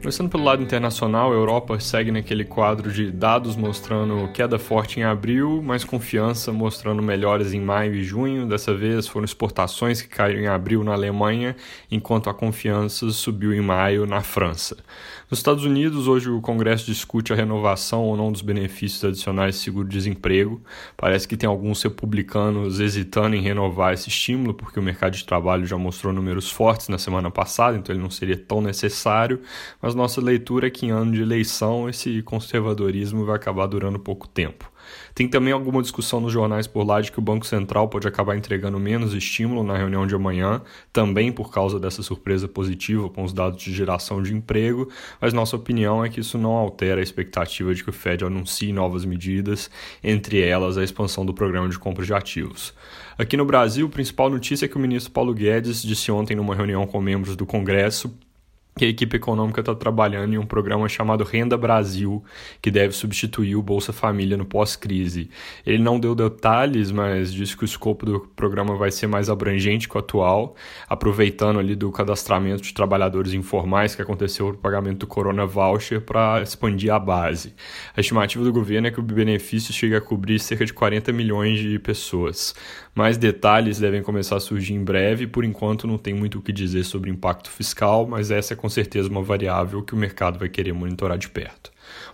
Começando pelo lado internacional, a Europa segue naquele quadro de dados mostrando queda forte em abril, mas confiança mostrando melhores em maio e junho. Dessa vez foram exportações que caíram em abril na Alemanha, enquanto a confiança subiu em maio na França. Nos Estados Unidos, hoje o Congresso discute a renovação ou não dos benefícios adicionais de seguro-desemprego. Parece que tem alguns republicanos hesitando em renovar esse estímulo, porque o mercado de trabalho já mostrou números fortes na semana passada, então ele não seria tão necessário mas nossa leitura é que em ano de eleição esse conservadorismo vai acabar durando pouco tempo. Tem também alguma discussão nos jornais por lá de que o Banco Central pode acabar entregando menos estímulo na reunião de amanhã, também por causa dessa surpresa positiva com os dados de geração de emprego, mas nossa opinião é que isso não altera a expectativa de que o Fed anuncie novas medidas, entre elas a expansão do programa de compra de ativos. Aqui no Brasil, a principal notícia é que o ministro Paulo Guedes disse ontem numa reunião com membros do Congresso que a equipe econômica está trabalhando em um programa chamado Renda Brasil, que deve substituir o Bolsa Família no pós-crise. Ele não deu detalhes, mas disse que o escopo do programa vai ser mais abrangente que o atual, aproveitando ali do cadastramento de trabalhadores informais que aconteceu no pagamento do Corona Voucher para expandir a base. A estimativa do governo é que o benefício chegue a cobrir cerca de 40 milhões de pessoas. Mais detalhes devem começar a surgir em breve, por enquanto não tem muito o que dizer sobre impacto fiscal, mas essa é com certeza uma variável que o mercado vai querer monitorar de perto.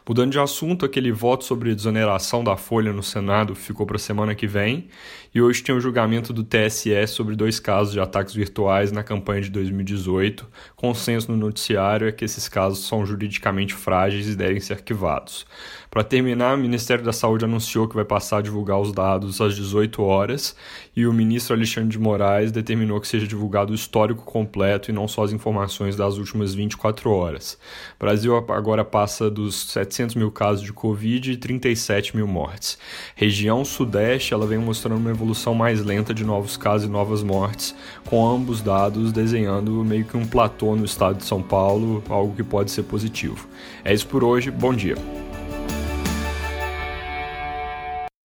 Mudando de assunto, aquele voto sobre desoneração da folha no Senado ficou para a semana que vem, e hoje tem o julgamento do TSE sobre dois casos de ataques virtuais na campanha de 2018. Consenso no noticiário é que esses casos são juridicamente frágeis e devem ser arquivados. Para terminar, o Ministério da Saúde anunciou que vai passar a divulgar os dados às 18 horas, e o ministro Alexandre de Moraes determinou que seja divulgado o histórico completo e não só as informações das últimas 24 horas. O Brasil agora passa dos 700 mil casos de Covid e 37 mil mortes. Região Sudeste ela vem mostrando uma evolução mais lenta de novos casos e novas mortes, com ambos dados desenhando meio que um platô no estado de São Paulo, algo que pode ser positivo. É isso por hoje, bom dia.